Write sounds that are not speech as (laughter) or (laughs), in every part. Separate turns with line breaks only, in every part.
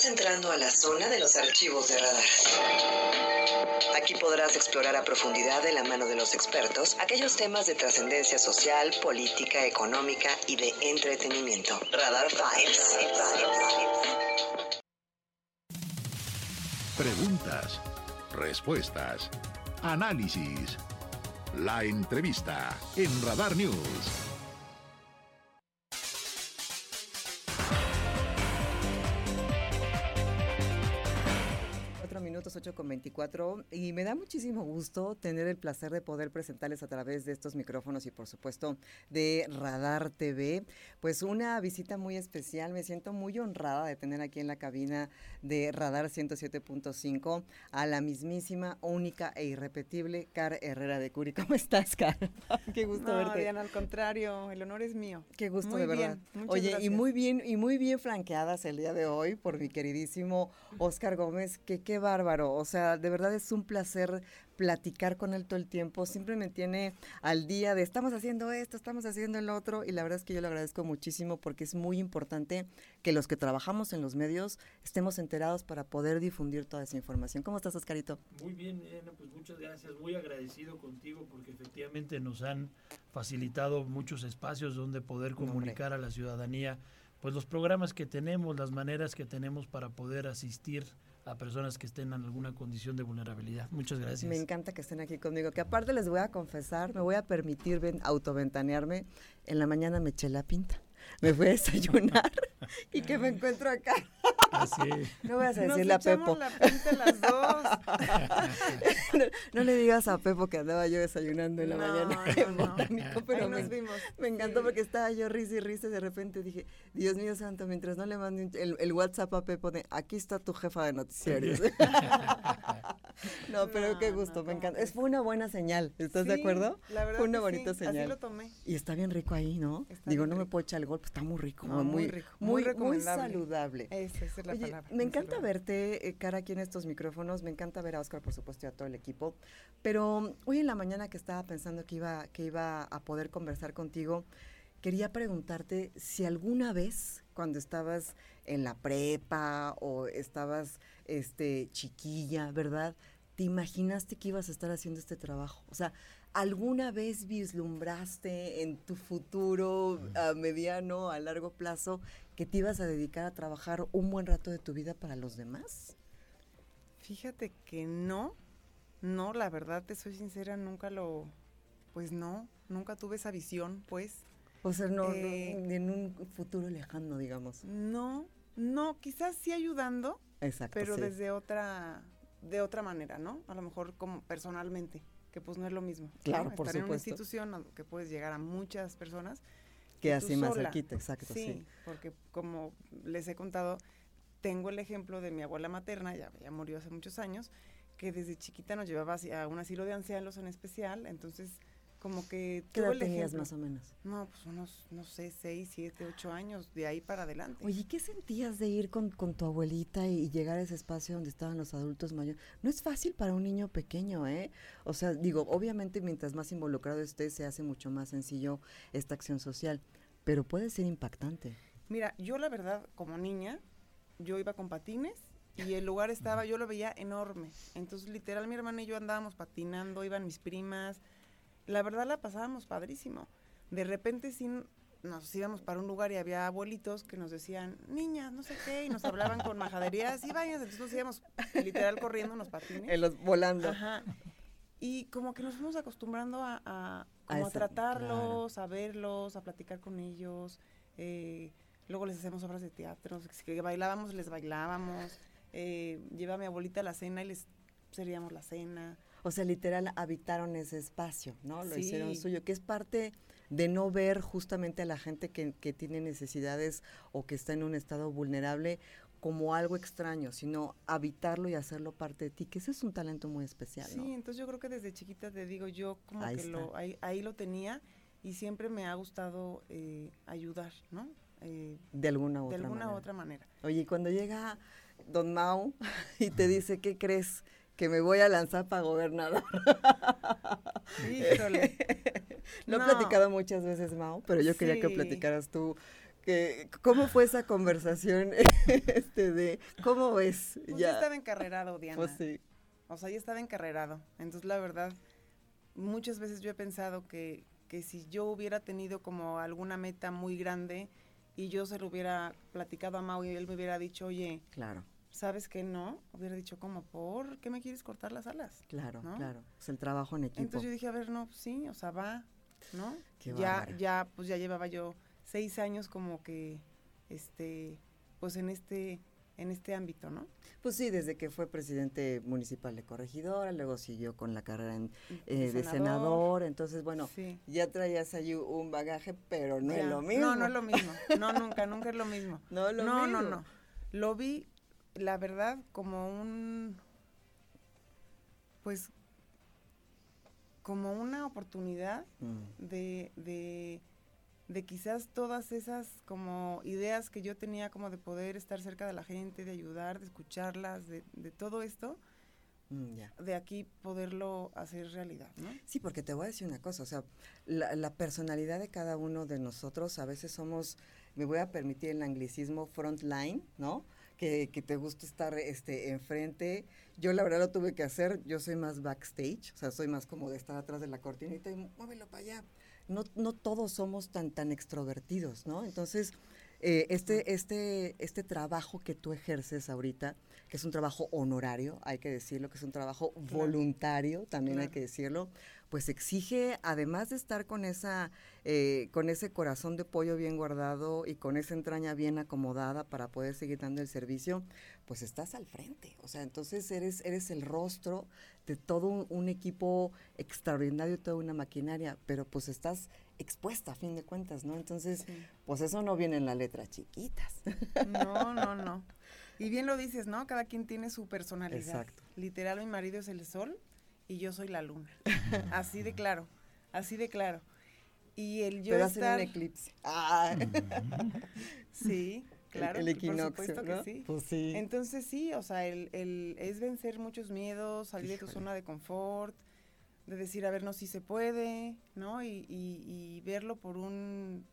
Estás entrando a la zona de los archivos de radar. Aquí podrás explorar a profundidad de la mano de los expertos aquellos temas de trascendencia social, política, económica y de entretenimiento. Radar Files.
Preguntas, respuestas, análisis. La entrevista en Radar News.
Con 24. Y me da muchísimo gusto tener el placer de poder presentarles a través de estos micrófonos y, por supuesto, de Radar TV, pues una visita muy especial. Me siento muy honrada de tener aquí en la cabina de Radar 107.5 a la mismísima, única e irrepetible Car Herrera de Curi. ¿Cómo estás, Car? (laughs)
Qué gusto verte. Diana, al contrario, el honor es mío.
Qué gusto, de verdad. Oye, y muy bien, y muy bien franqueadas el día de hoy por mi queridísimo Oscar Gómez, que qué bárbaro. O sea, de verdad es un placer platicar con él todo el tiempo. Siempre me tiene al día de estamos haciendo esto, estamos haciendo el otro. Y la verdad es que yo le agradezco muchísimo porque es muy importante que los que trabajamos en los medios estemos enterados para poder difundir toda esa información. ¿Cómo estás, Oscarito?
Muy bien, Elena, pues muchas gracias. Muy agradecido contigo porque efectivamente nos han facilitado muchos espacios donde poder comunicar a la ciudadanía pues los programas que tenemos, las maneras que tenemos para poder asistir a personas que estén en alguna condición de vulnerabilidad. Muchas gracias.
Me encanta que estén aquí conmigo, que aparte les voy a confesar, me voy a permitir autoventanearme, en la mañana me eché la pinta (laughs) me fui a desayunar (laughs) y que me encuentro acá.
Así. (laughs)
No voy a decirle a Pepo.
La las dos.
no, le digas a Pepo que andaba yo desayunando en la mañana
no, pero me, nos vimos.
me encantó porque estaba yo risa y risa y de repente dije, Dios mío santo, mientras no le mande el, WhatsApp a Pepo de aquí está tu jefa de noticiarios. No, pero qué gusto, me encanta. Es, fue una buena señal, ¿estás de acuerdo?
La verdad
fue una bonita señal. Así
lo tomé.
Y está bien rico ahí, ¿no? Digo, no me puedo echar el golpe, está muy rico, muy, rico, muy, muy, saludable.
Esa, es la palabra.
Me encanta verte, eh, cara, aquí en estos micrófonos. Me encanta ver a Oscar, por supuesto, y a todo el equipo. Pero hoy en la mañana que estaba pensando que iba, que iba a poder conversar contigo, quería preguntarte si alguna vez, cuando estabas en la prepa o estabas este, chiquilla, ¿verdad? ¿Te imaginaste que ibas a estar haciendo este trabajo? O sea, ¿alguna vez vislumbraste en tu futuro a mediano, a largo plazo, que te ibas a dedicar a trabajar un buen rato de tu vida para los demás?
Fíjate que no, no, la verdad, te soy sincera, nunca lo, pues no, nunca tuve esa visión, pues.
O sea, no, eh, en un futuro lejano, digamos.
No, no, quizás sí ayudando, Exacto, pero desde otra de otra manera, ¿no? A lo mejor como personalmente, que pues no es lo mismo.
Claro, por
Estar
en
una institución que puedes llegar a muchas personas.
Que, así más cerquita, exacto, sí,
porque como les he contado, tengo el ejemplo de mi abuela materna, ya, ya murió hace muchos años, que desde chiquita nos llevaba a un asilo de ancianos en especial, entonces como que...
¿Qué edad tenías más o menos?
No, pues unos, no sé, seis, siete, ocho años, de ahí para adelante.
Oye, ¿qué sentías de ir con, tu abuelita y, llegar a ese espacio donde estaban los adultos mayores? No es fácil para un niño pequeño, ¿eh? O sea, digo, obviamente mientras más involucrado esté, se hace mucho más sencillo esta acción social, pero puede ser impactante.
Mira, yo la verdad, como niña, yo iba con patines y el lugar estaba, yo lo veía enorme. Entonces, literal, mi hermana y yo andábamos patinando, iban mis primas, la verdad la pasábamos padrísimo. De repente sí nos íbamos para un lugar y había abuelitos que nos decían, niñas, no sé qué, y nos hablaban con majaderías, y vayas, entonces nos íbamos literal corriendo unos patines.
En los, volando.
Ajá. Y como que nos fuimos acostumbrando a, a, tratarlos, a verlos, a platicar con ellos. Eh, luego les hacemos obras de teatro, que bailábamos, les bailábamos. Eh, lleva a mi abuelita a la cena y les seríamos la cena.
O sea, literal habitaron ese espacio, ¿no? Lo hicieron suyo, que es parte de no ver justamente a la gente que, tiene necesidades o que está en un estado vulnerable como algo extraño, sino habitarlo y hacerlo parte de ti, que ese es un talento muy especial.
Sí, entonces yo creo que desde chiquita te digo, yo como que lo, ahí, lo tenía y siempre me ha gustado eh, ayudar, ¿no?
Eh, de alguna,
otra,
de
alguna
manera.
otra manera.
Oye, cuando llega Don Mau (laughs) y te dice, ¿qué crees? Que me voy a lanzar para gobernador. (laughs)
Híjole. (laughs)
Lo he platicado muchas veces, Mao, pero yo quería que platicaras tú que cómo fue esa conversación (laughs) este de cómo ves
pues ya. estaba encarrerado Diana.
Pues sí.
O sea ya estaba encarrerado. Entonces la verdad muchas veces yo he pensado que que si yo hubiera tenido como alguna meta muy grande y yo se lo hubiera platicado a Mau y él me hubiera dicho oye
claro
¿sabes que no? Hubiera dicho, como ¿Por qué me quieres cortar las alas?
Claro, claro. Es el trabajo en equipo.
Entonces yo dije, a ver, no, sí, o sea, va, ¿no? ya, ya, pues ya llevaba yo seis años como que, este, pues en este, en este ámbito, ¿no?
Pues sí, desde que fue presidente municipal de Corregidora, luego siguió con la carrera eh, de senador, entonces bueno, ya traías ahí un bagaje, pero no es lo mismo.
No, no es lo mismo, no, nunca, nunca es lo mismo. (laughs)
No, lo
no,
mismo.
no, no. Lo vi la verdad, como un, pues, como una oportunidad mm. de, de, de, quizás todas esas como ideas que yo tenía como de poder estar cerca de la gente, de ayudar, de escucharlas, de, de todo esto, mm, de aquí poderlo hacer realidad, ¿no?
Sí, porque te voy a decir una cosa, o sea, la, la personalidad de cada uno de nosotros a veces somos, me voy a permitir el anglicismo frontline, ¿no? Que, te gusta estar este, enfrente. Yo la verdad lo tuve que hacer, yo soy más backstage, o sea, soy más como de estar atrás de la cortinita y muévelo para allá. No, no todos somos tan, tan extrovertidos, ¿no? Entonces, eh, este, este, este trabajo que tú ejerces ahorita, que es un trabajo honorario, hay que decirlo, que es un trabajo voluntario, también hay que decirlo, pues exige, además de estar con esa, eh, con ese corazón de pollo bien guardado y con esa entraña bien acomodada para poder seguir dando el servicio, pues estás al frente. O sea, entonces eres, eres el rostro de todo un, equipo extraordinario, toda una maquinaria, pero pues estás expuesta a fin de cuentas, ¿no? Entonces, pues eso no viene en las letras chiquitas.
No, no, no. (laughs) Y bien lo dices, ¿no? Cada quien tiene su personalidad. Exacto. Literal, mi marido es el sol y yo soy la luna. así de claro, así de claro. Y el yo
Pero estar... un eclipse. Ah. (laughs)
sí, claro.
El, equinoccio,
por supuesto que sí.
Pues sí.
Entonces sí, o sea, el, el, es vencer muchos miedos, salir de tu zona de confort, de decir, a ver, no, si se puede, ¿no? Y, y, y verlo por un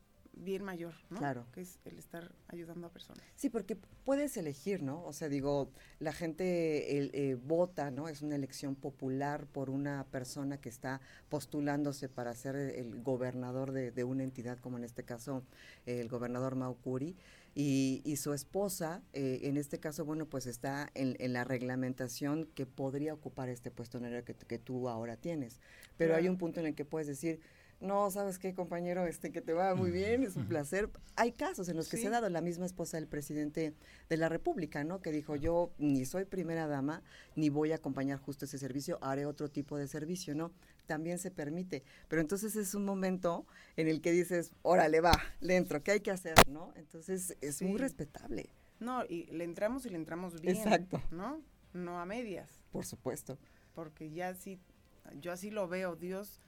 bien mayor, ¿no?
Claro.
Que es el estar ayudando a personas.
Sí, porque puedes elegir, ¿no? O sea, digo, la gente eh, vota, ¿no? Es una elección popular por una persona que está postulándose para ser el gobernador de, una entidad, como en este caso el gobernador Maucuri. Y, y, su esposa, eh, en este caso, bueno, pues está en, la reglamentación que podría ocupar este puesto en que, que tú ahora tienes. Pero hay un punto en el que puedes decir, no, ¿sabes qué, compañero? Este, que te va muy bien, es un placer. Hay casos en los que se ha dado la misma esposa del presidente de la República, ¿no? Que dijo, yo ni soy primera dama, ni voy a acompañar justo ese servicio, haré otro tipo de servicio, ¿no? También se permite. Pero entonces es un momento en el que dices, órale, va, le entro, ¿qué hay que hacer, no? Entonces es muy respetable.
No, y le entramos y le entramos bien.
Exacto.
¿No? No a medias.
Por supuesto.
Porque ya sí, yo así lo veo, Dios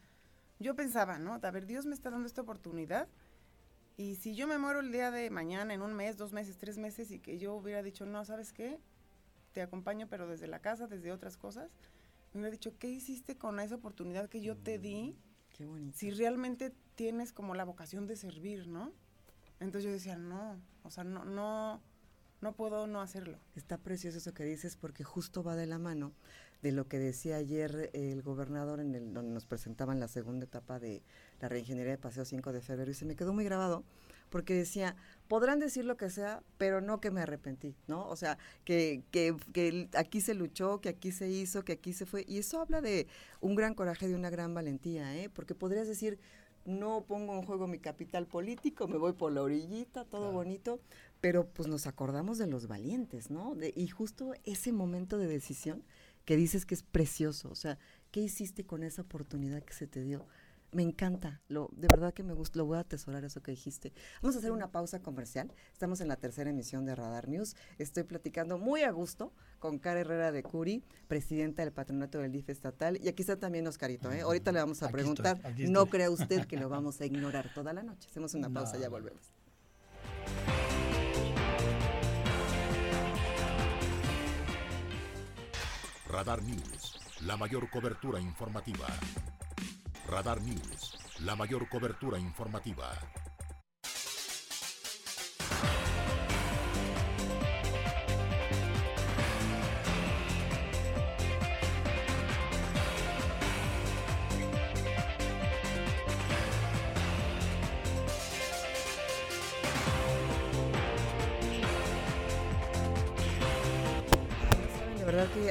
yo pensaba, ¿no? A ver, Dios me está dando esta oportunidad. Y si yo me muero el día de mañana, en un mes, dos meses, tres meses, y que yo hubiera dicho, no, ¿sabes qué? Te acompaño, pero desde la casa, desde otras cosas, me hubiera dicho, ¿qué hiciste con esa oportunidad que yo te di?
Mm, qué bonito.
Si realmente tienes como la vocación de servir, ¿no? Entonces yo decía, no, o sea, no, no, no puedo no hacerlo.
Está precioso eso que dices porque justo va de la mano de lo que decía ayer el gobernador en el donde nos presentaban la segunda etapa de la reingeniería de Paseo 5 de febrero y se me quedó muy grabado porque decía, podrán decir lo que sea, pero no que me arrepentí, ¿no? O sea, que, que, que aquí se luchó, que aquí se hizo, que aquí se fue. Y eso habla de un gran coraje, de una gran valentía, ¿eh? Porque podrías decir, no pongo en juego mi capital político, me voy por la orillita, todo bonito, pero pues nos acordamos de los valientes, ¿no? De, y justo ese momento de decisión que dices que es precioso. O sea, ¿qué hiciste con esa oportunidad que se te dio? Me encanta, lo, de verdad que me gusta, lo voy a atesorar eso que dijiste. Vamos a hacer una pausa comercial. Estamos en la tercera emisión de Radar News. Estoy platicando muy a gusto con Cara Herrera de Curi, presidenta del patronato del DIF estatal. Y aquí está también Oscarito. ¿eh? Ahorita le vamos a preguntar. no crea usted que lo (laughs) vamos a ignorar toda la noche. Hacemos una pausa, ya volvemos.
Radar News, la mayor cobertura informativa. Radar News, la mayor cobertura informativa.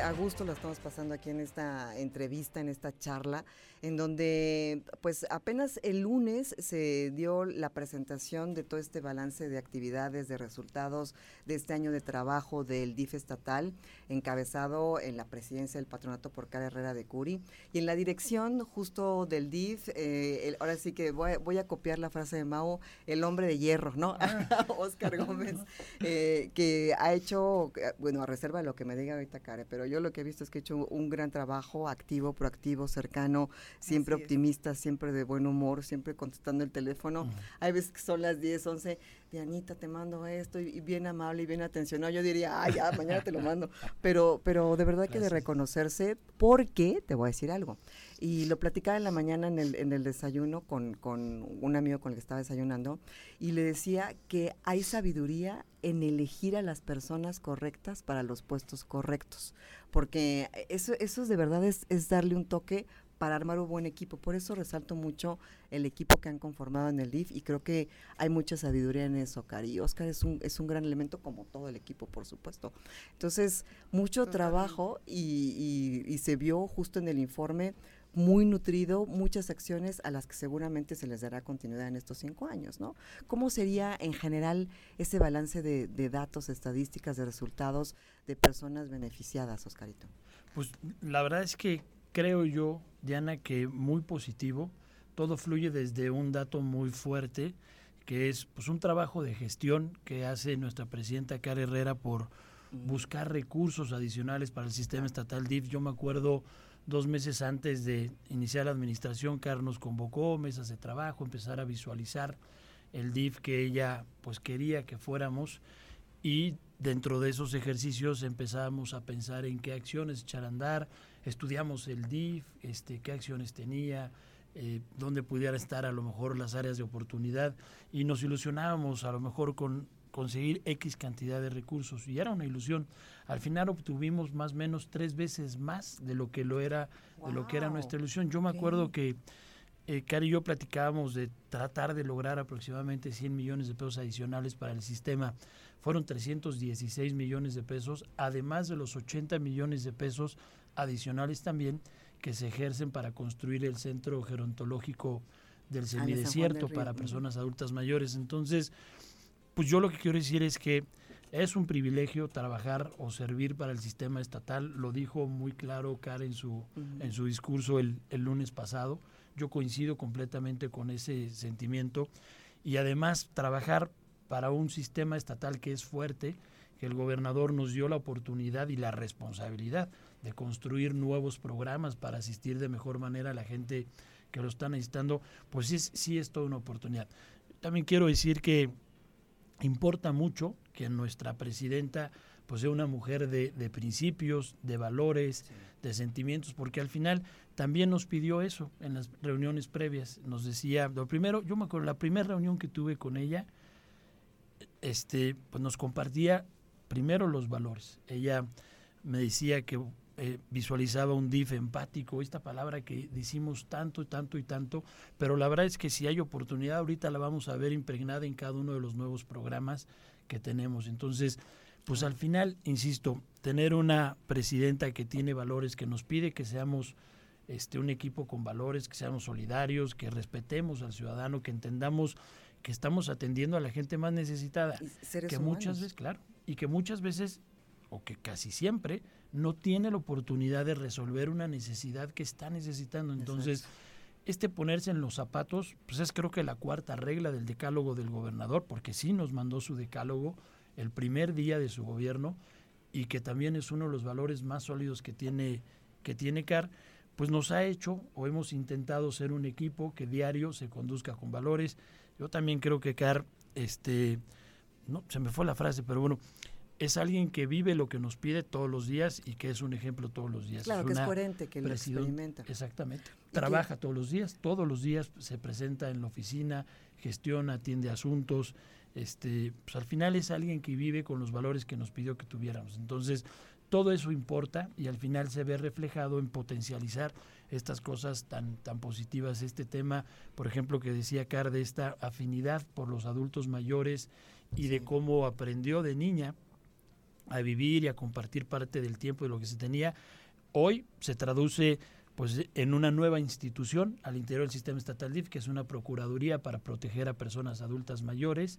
A gusto lo estamos pasando aquí en esta entrevista, en esta charla, en donde pues apenas el lunes se dio la presentación de todo este balance de actividades, de resultados de este año de trabajo del DIF estatal, encabezado en la presidencia del patronato por Cara Herrera de Curi, y en la dirección justo del DIF, eh, ahora sí que voy, a copiar la frase de Mao, el hombre de hierro, ¿no? (laughs) Oscar Gómez, eh, que ha hecho, bueno, a reserva de lo que me diga ahorita Care, pero yo lo que he visto es que ha hecho un gran trabajo activo, proactivo, cercano, siempre optimista, siempre de buen humor, siempre contestando el teléfono. Hay veces que son las 10, 11, Dianita, te mando esto, y, bien amable y bien atencionado. Yo diría, ah, ya, mañana te lo mando. Pero, pero de verdad que de reconocerse, porque, te voy a decir algo, y lo platicaba en la mañana en el, en el desayuno con, con un amigo con el que estaba desayunando, y le decía que hay sabiduría en elegir a las personas correctas para los puestos correctos, porque eso, eso de verdad es, es darle un toque para armar un buen equipo. Por eso resalto mucho el equipo que han conformado en el DIF y creo que hay mucha sabiduría en eso, Cari. Y Oscar es un, es un gran elemento como todo el equipo, por supuesto. Entonces, mucho trabajo y, y, se vio justo en el informe muy nutrido, muchas acciones a las que seguramente se les dará continuidad en estos cinco años, ¿no? ¿Cómo sería en general ese balance de, de datos, estadísticas, de resultados de personas beneficiadas, Oscarito?
Pues la verdad es que creo yo, Diana, que muy positivo. Todo fluye desde un dato muy fuerte, que es pues, un trabajo de gestión que hace nuestra presidenta Cara Herrera por buscar recursos adicionales para el sistema estatal DIF. Yo me acuerdo dos meses antes de iniciar la administración, Car nos convocó, mesas de trabajo, empezar a visualizar el DIF que ella pues quería que fuéramos. Y dentro de esos ejercicios empezamos a pensar en qué acciones echar a andar, estudiamos el DIF, este, qué acciones tenía, eh, dónde pudiera estar a lo mejor las áreas de oportunidad. Y nos ilusionábamos a lo mejor con conseguir X cantidad de recursos y era una ilusión. Al final obtuvimos más o menos tres veces más de lo que lo era, de lo que era nuestra ilusión. Yo me acuerdo que eh, Cari y yo platicábamos de tratar de lograr aproximadamente 100 millones de pesos adicionales para el sistema. Fueron 316 millones de pesos, además de los 80 millones de pesos adicionales también que se ejercen para construir el centro gerontológico del ah, semidesierto para personas adultas mayores. Entonces, pues yo lo que quiero decir es que es un privilegio trabajar o servir para el sistema estatal, lo dijo muy claro Cara en su, en su discurso el, el lunes pasado, yo coincido completamente con ese sentimiento. Y además trabajar para un sistema estatal que es fuerte, que el gobernador nos dio la oportunidad y la responsabilidad de construir nuevos programas para asistir de mejor manera a la gente que lo está necesitando, pues sí, sí es toda una oportunidad. También quiero decir que importa mucho que nuestra presidenta pues sea una mujer de, principios, de valores, de sentimientos, porque al final también nos pidió eso en las reuniones previas. Nos decía, lo primero, yo me acuerdo, la primera reunión que tuve con ella, este, pues nos compartía primero los valores. Ella me decía que eh, visualizaba un DIF empático, esta palabra que decimos tanto y tanto y tanto, pero la verdad es que si hay oportunidad ahorita la vamos a ver impregnada en cada uno de los nuevos programas que tenemos. Entonces, pues al final, insisto, tener una presidenta que tiene valores, que nos pide que seamos este, un equipo con valores, que seamos solidarios, que respetemos al ciudadano, que entendamos que estamos atendiendo a la gente más necesitada, que muchas veces, claro, y que muchas veces o que casi siempre no tiene la oportunidad de resolver una necesidad que está necesitando. Entonces, este ponerse en los zapatos, pues es creo que la cuarta regla del decálogo del gobernador, porque sí nos mandó su decálogo el primer día de su gobierno y que también es uno de los valores más sólidos que tiene, que tiene CAR, pues nos ha hecho o hemos intentado ser un equipo que diario se conduzca con valores. Yo también creo que CAR, este, no, se me fue la frase, pero bueno, es alguien que vive lo que nos pide todos los días y que es un ejemplo todos los días.
Claro, que es coherente, que lo experimenta.
Exactamente. Trabaja todos los días, todos los días se presenta en la oficina, gestiona, atiende asuntos. Este, pues al final es alguien que vive con los valores que nos pidió que tuviéramos. Entonces, todo eso importa y al final se ve reflejado en potencializar estas cosas tan, tan positivas. Este tema, por ejemplo, que decía Car, de esta afinidad por los adultos mayores y de cómo aprendió de niña a vivir y a compartir parte del tiempo de lo que se tenía. Hoy se traduce pues en una nueva institución al interior del sistema estatal DIF, que es una procuraduría para proteger a personas adultas mayores,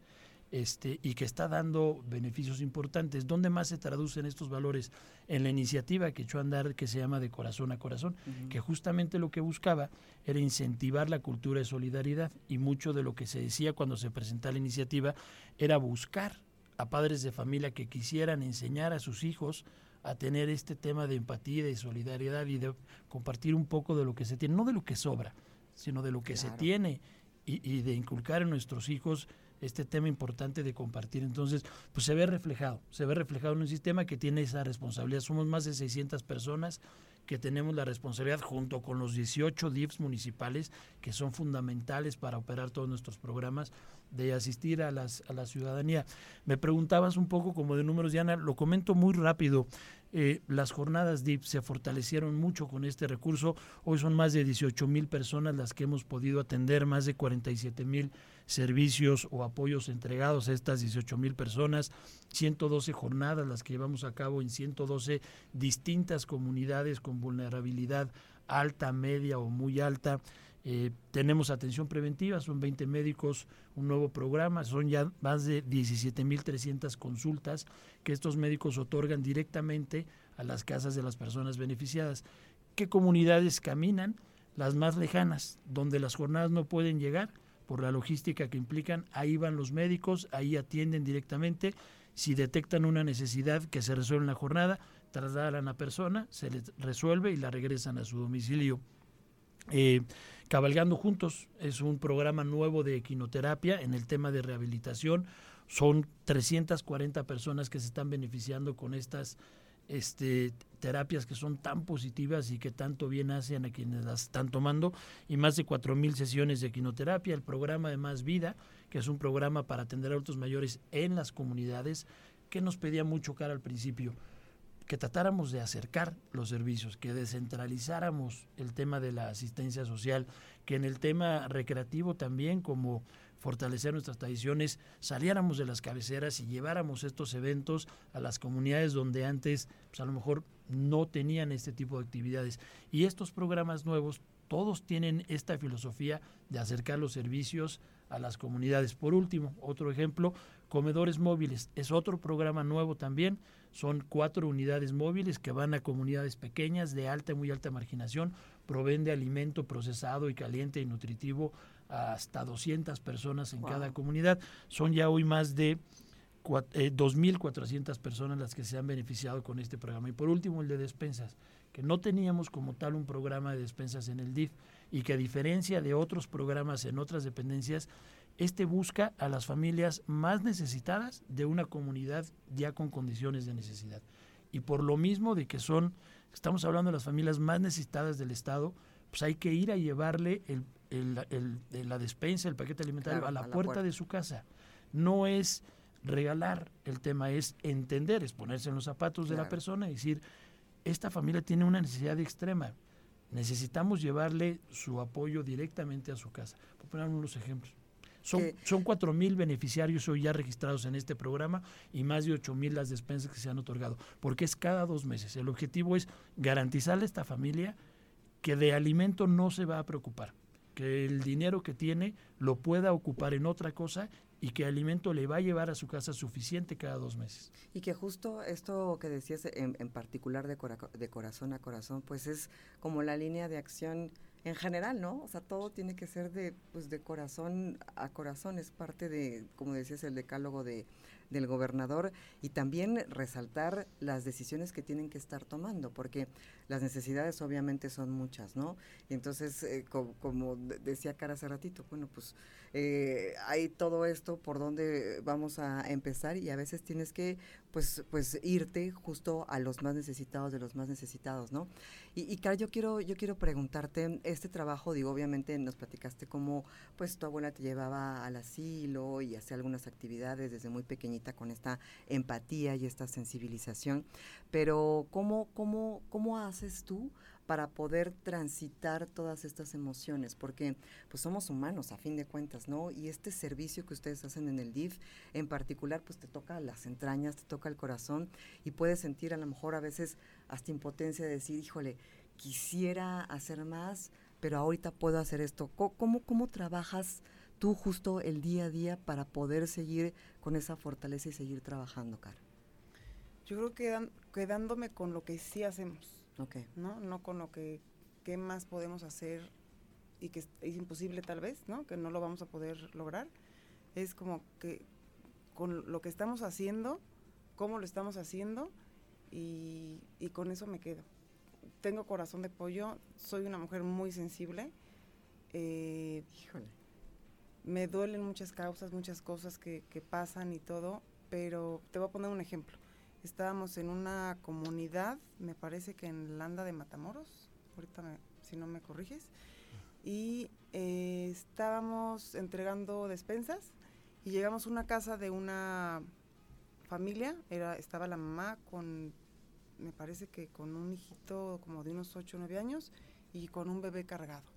este, y que está dando beneficios importantes. ¿Dónde más se traducen estos valores? En la iniciativa que echó a andar que se llama De Corazón a Corazón, que justamente lo que buscaba era incentivar la cultura de solidaridad y mucho de lo que se decía cuando se presentaba la iniciativa era buscar a padres de familia que quisieran enseñar a sus hijos a tener este tema de empatía, de solidaridad y de compartir un poco de lo que se tiene, no de lo que sobra, sino de lo que se tiene y, y de inculcar en nuestros hijos este tema importante de compartir. Entonces, pues se ve reflejado, se ve reflejado en un sistema que tiene esa responsabilidad. Somos más de 600 personas que tenemos la responsabilidad junto con los 18 DIFs municipales que son fundamentales para operar todos nuestros programas de asistir a, las, a la ciudadanía. Me preguntabas un poco como de números, Diana, lo comento muy rápido. Eh, las jornadas DIP se fortalecieron mucho con este recurso. Hoy son más de 18 mil personas las que hemos podido atender, más de 47 mil servicios o apoyos entregados a estas 18 mil personas, 112 jornadas las que llevamos a cabo en 112 distintas comunidades con vulnerabilidad alta, media o muy alta. Eh, tenemos atención preventiva, son 20 médicos, un nuevo programa, son ya más de 17.300 consultas que estos médicos otorgan directamente a las casas de las personas beneficiadas. ¿Qué comunidades caminan? Las más lejanas, donde las jornadas no pueden llegar por la logística que implican, ahí van los médicos, ahí atienden directamente. Si detectan una necesidad que se resuelve en la jornada, trasladan a la persona, se les resuelve y la regresan a su domicilio. Eh, Cabalgando Juntos es un programa nuevo de equinoterapia en el tema de rehabilitación. Son 340 personas que se están beneficiando con estas este, terapias que son tan positivas y que tanto bien hacen a quienes las están tomando y más de 4.000 sesiones de equinoterapia, el programa de Más Vida, que es un programa para atender a adultos mayores en las comunidades, que nos pedía mucho cara al principio, que tratáramos de acercar los servicios, que descentralizáramos el tema de la asistencia social, que en el tema recreativo también como fortalecer nuestras tradiciones, saliéramos de las cabeceras y lleváramos estos eventos a las comunidades donde antes pues a lo mejor no tenían este tipo de actividades. Y estos programas nuevos, todos tienen esta filosofía de acercar los servicios a las comunidades. Por último, otro ejemplo, comedores móviles. Es otro programa nuevo también. Son cuatro unidades móviles que van a comunidades pequeñas de alta y muy alta marginación. Proveen de alimento procesado y caliente y nutritivo hasta 200 personas en cada comunidad. Son ya hoy más de 2.400 eh, personas las que se han beneficiado con este programa. Y por último, el de despensas, que no teníamos como tal un programa de despensas en el DIF y que a diferencia de otros programas en otras dependencias, este busca a las familias más necesitadas de una comunidad ya con condiciones de necesidad. Y por lo mismo de que son, estamos hablando de las familias más necesitadas del Estado, pues hay que ir a llevarle el, la despensa, el paquete alimentario a, la, puerta de su casa. No es regalar, el tema es entender, es ponerse en los zapatos de la persona y decir, esta familia tiene una necesidad extrema, necesitamos llevarle su apoyo directamente a su casa. Por poner unos ejemplos. Son, son 4 mil beneficiarios hoy ya registrados en este programa y más de 8 mil las despensas que se han otorgado, porque es cada dos meses. El objetivo es garantizarle a esta familia que de alimento no se va a preocupar, que el dinero que tiene lo pueda ocupar en otra cosa y que alimento le va a llevar a su casa suficiente cada dos meses.
Y que justo esto que decías en, particular de, de corazón a corazón, pues es como la línea de acción en general, ¿no? O sea, todo tiene que ser de, pues, de corazón a corazón, es parte de, como decías, el decálogo de, del gobernador y también resaltar las decisiones que tienen que estar tomando, porque las necesidades obviamente son muchas, ¿no? Y entonces, eh, como, decía Cara hace ratito, bueno, pues eh, hay todo esto por donde vamos a empezar y a veces tienes que, pues, pues irte justo a los más necesitados de los más necesitados, ¿no? Y, y yo quiero, yo quiero preguntarte, este trabajo, digo, obviamente nos platicaste cómo, pues, tu abuela te llevaba al asilo y hacía algunas actividades desde muy pequeñita con esta empatía y esta sensibilización. Pero ¿cómo, cómo, cómo haces tú para poder transitar todas estas emociones, porque pues somos humanos a fin de cuentas, ¿no? Y este servicio que ustedes hacen en el DIF, en particular, pues te toca las entrañas, te toca el corazón y puedes sentir a lo mejor a veces hasta impotencia de decir, híjole, quisiera hacer más, pero ahorita puedo hacer esto. ¿Cómo, cómo trabajas tú justo el día a día para poder seguir con esa fortaleza y seguir trabajando, Cara?
Yo creo que quedándome con lo que sí hacemos ¿no? No con lo que qué más podemos hacer y que es, imposible tal vez, ¿no? Que no lo vamos a poder lograr. Es como que con lo que estamos haciendo, cómo lo estamos haciendo y, con eso me quedo. Tengo corazón de pollo, soy una mujer muy sensible. Eh, Híjole. Me duelen muchas causas, muchas cosas que, que pasan y todo, pero te voy a poner un ejemplo Estábamos en una comunidad, me parece que en Landa de Matamoros, ahorita si no me corriges, y eh, estábamos entregando despensas y llegamos a una casa de una familia, era, estaba la mamá con, me parece que con un hijito como de unos 8 o 9 años y con un bebé cargado.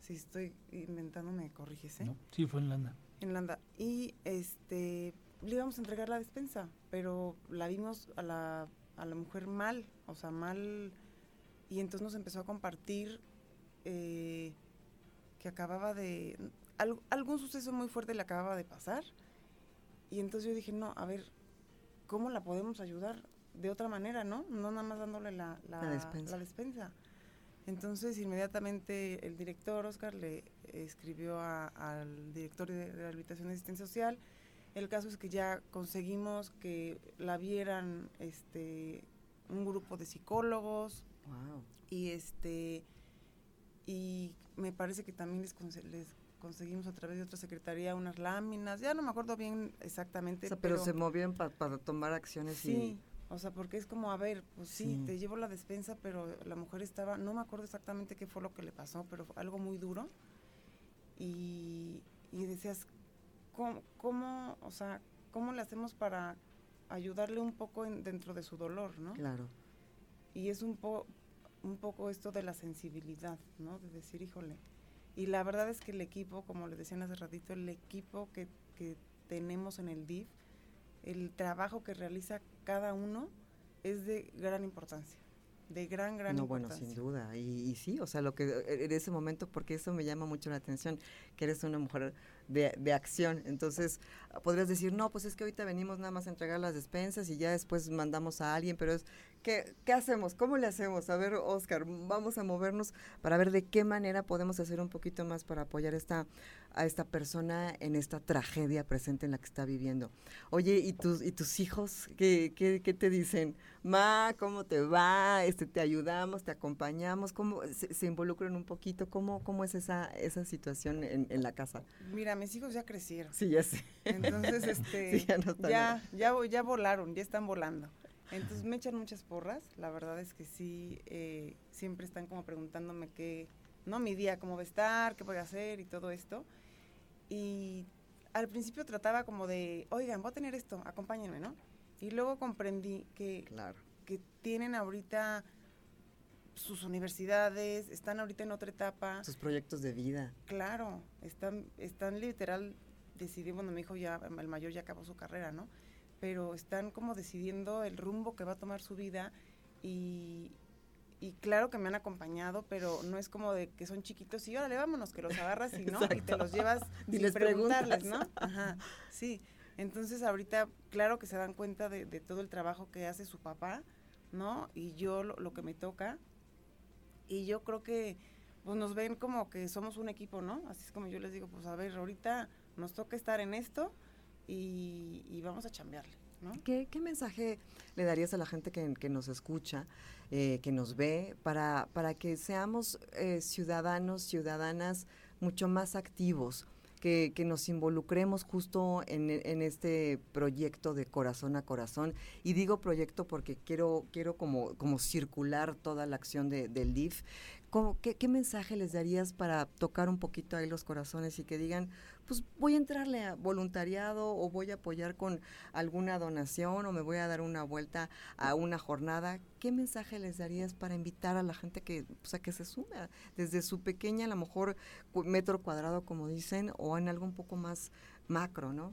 Si estoy inventando, me corriges, ¿eh?
sí, fue en Landa.
En Landa. Y este, le íbamos a entregar la despensa, pero la vimos a la, a la mujer mal, o sea, mal, y entonces nos empezó a compartir eh, que acababa de, algún suceso muy fuerte le acababa de pasar, y entonces yo dije, no, a ver, ¿cómo la podemos ayudar de otra manera, no? No nada más dándole la, la, despensa. Entonces, inmediatamente el director, Oscar, le escribió al director de rehabilitación y asistencia social, el caso es que ya conseguimos que la vieran este un grupo de psicólogos. Y este y me parece que también les, conseguimos a través de otra secretaría unas láminas, ya no me acuerdo bien exactamente.
pero, se movieron para tomar acciones
sí, o sea, porque es como, a ver, pues sí, te llevo la despensa, pero la mujer estaba, no me acuerdo exactamente qué fue lo que le pasó, pero fue algo muy duro. Y, y decías, ¿cómo, o sea, cómo le hacemos para ayudarle un poco dentro de su dolor, ¿no?
Claro.
Y es un, po, un poco esto de la sensibilidad, ¿no? De decir, híjole. Y la verdad es que el equipo, como le decían hace ratito, el equipo que, que tenemos en el DIF, el trabajo que realiza cada uno es de gran importancia de gran, gran
no, bueno, sin duda. Y, y, sí, o sea, lo que e, en ese momento, porque eso me llama mucho la atención, que eres una mujer de, de, acción. Entonces, podrías decir, no, pues es que ahorita venimos nada más a entregar las despensas y ya después mandamos a alguien, pero es, ¿qué, qué hacemos? ¿Cómo le hacemos? A ver, Oscar, vamos a movernos para ver de qué manera podemos hacer un poquito más para apoyar esta, a esta persona en esta tragedia presente en la que está viviendo. Oye, ¿y tus, y tus hijos qué, qué, qué te dicen? Ma, ¿cómo te va? Este, te ayudamos, te acompañamos, ¿cómo se, involucran un poquito? ¿Cómo, cómo es esa, esa situación en, en la casa?
Mira, mis hijos ya crecieron.
Sí, ya sé.
Entonces, (laughs) este, ya, ya, ya, volaron, ya están volando. Entonces me echan muchas porras. La verdad es que sí, eh, siempre están como preguntándome qué, ¿no? Mi día, cómo va a estar, qué voy a hacer y todo esto. Y al principio trataba como de, oigan, voy a tener esto, acompáñenme, ¿no? Y luego comprendí que,
claro.
que tienen ahorita sus universidades, están ahorita en otra etapa.
Sus proyectos de vida.
Claro, están, están literal decidiendo, bueno, mi hijo ya, el mayor ya acabó su carrera, ¿no? Pero están como decidiendo el rumbo que va a tomar su vida y, y claro que me han acompañado, pero no es como de que son chiquitos y órale, vámonos, que los agarras y no, y te los llevas (laughs) sin preguntarles, ¿no? Ajá, sí. Entonces ahorita, claro que se dan cuenta de, todo el trabajo que hace su papá, ¿no? Y yo lo que me toca, y yo creo que pues nos ven como que somos un equipo, ¿no? Así es como yo les digo, pues a ver, ahorita nos toca estar en esto y, vamos a chambearle. ¿no?
¿Qué, mensaje le darías a la gente que, nos escucha, eh, que nos ve, para, para que seamos eh, ciudadanos, ciudadanas mucho más activos? que, nos involucremos justo en, este proyecto de corazón a corazón. Y digo proyecto porque quiero, quiero como, como circular toda la acción del DIF qué, mensaje les darías para tocar un poquito ahí los corazones y que digan, pues voy a entrarle a voluntariado o voy a apoyar con alguna donación o me voy a dar una vuelta a una jornada? ¿Qué mensaje les darías para invitar a la gente que, pues, a que se sume desde su pequeña, a lo mejor metro cuadrado, como dicen, o en algo un poco más macro, ¿no?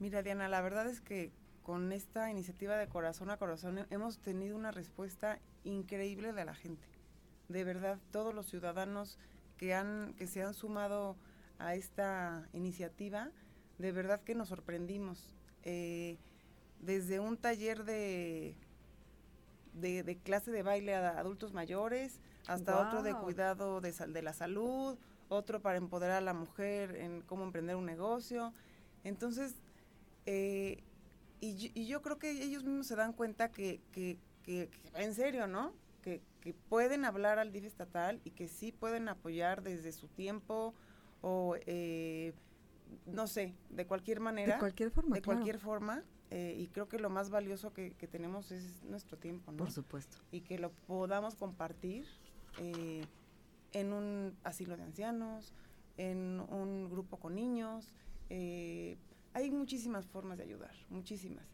Mira, Diana, la verdad es que con esta iniciativa de corazón a corazón hemos tenido una respuesta increíble de la gente de verdad todos los ciudadanos que, han, que se han sumado a esta iniciativa, de verdad que nos sorprendimos. Eh, desde un taller de, de, clase de baile a adultos mayores, hasta otro de cuidado de, de la salud, otro para empoderar a la mujer en cómo emprender un negocio. Entonces, eh, y, yo creo que ellos mismos se dan cuenta que, que, que en serio, ¿no? que, pueden hablar al DIF estatal y que sí pueden apoyar desde su tiempo o, eh, no sé, de cualquier manera.
De cualquier forma.
De cualquier forma. Eh, y creo que lo más valioso que, tenemos es nuestro tiempo, ¿no?
Por supuesto.
Y que lo podamos compartir eh, en un asilo de ancianos, en un grupo con niños. hay muchísimas formas de ayudar, muchísimas.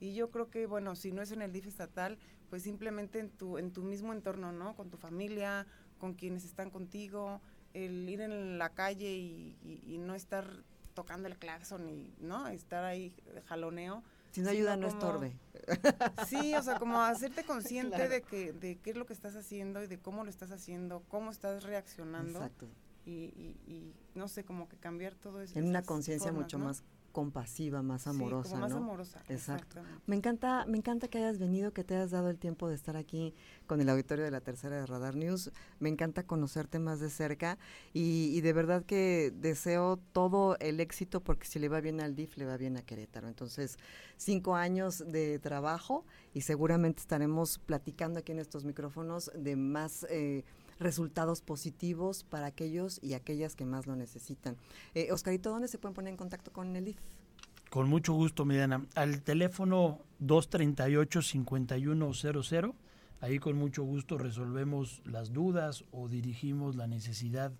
Y yo creo que, bueno, si no es en el DIF estatal, pues simplemente en tu, en tu mismo entorno, ¿no? Con tu familia, con quienes están contigo, el ir en la calle y, no estar tocando el claxon y, ¿no? Estar ahí jaloneo.
Si no ayuda, no estorbe. (laughs)
Sí, o sea, como hacerte consciente de que de qué es lo que estás haciendo y de cómo lo estás haciendo, cómo estás reaccionando. Exacto. Y, y, no sé, como que cambiar todo eso.
En una conciencia mucho más compasiva, más amorosa,
más
¿no?
amorosa.
Exacto. Me encanta, me encanta que hayas venido, que te hayas dado el tiempo de estar aquí con el auditorio de la tercera de Radar News. Me encanta conocerte más de cerca y, de verdad que deseo todo el éxito porque si le va bien al DIF, le va bien a Querétaro. Entonces, cinco años de trabajo y seguramente estaremos platicando aquí en estos micrófonos de más eh, resultados positivos para aquellos y aquellas que más lo necesitan. Eh, Oscarito, ¿dónde se pueden poner en contacto con el IF?
Con mucho gusto, Mediana. Al teléfono 238-5100, ahí con mucho gusto resolvemos las dudas o dirigimos la necesidad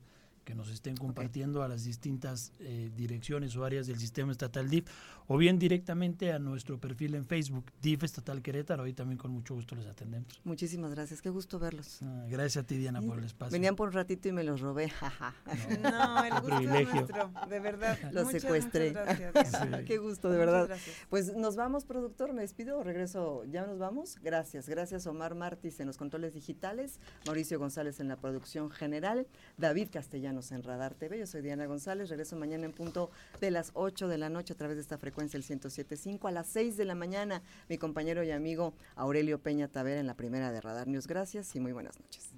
que nos estén compartiendo a las distintas eh, direcciones o áreas del sistema estatal DIF, o bien directamente a nuestro perfil en Facebook, DIF Estatal Querétaro, ahí también con mucho gusto les atendemos.
Muchísimas gracias, qué gusto verlos.
Ah, gracias a ti, Diana, por el espacio.
Venían por un ratito y me los robé, (laughs)
no, el gusto privilegio. nuestro, de verdad. (laughs)
Los secuestré. (laughs) qué gusto, de verdad. Pues nos vamos, productor, me despido, regreso, ya nos vamos. Gracias, gracias Omar Martis en los controles digitales, Mauricio González en la producción general, David Castellano en Radar TV. Yo soy Diana González, regreso mañana en punto de las 8 de la noche a través de esta frecuencia, el 107.5, a las 6 de la mañana, mi compañero y amigo Aurelio Peña Tavera en la primera de Radar News. Gracias y muy buenas noches.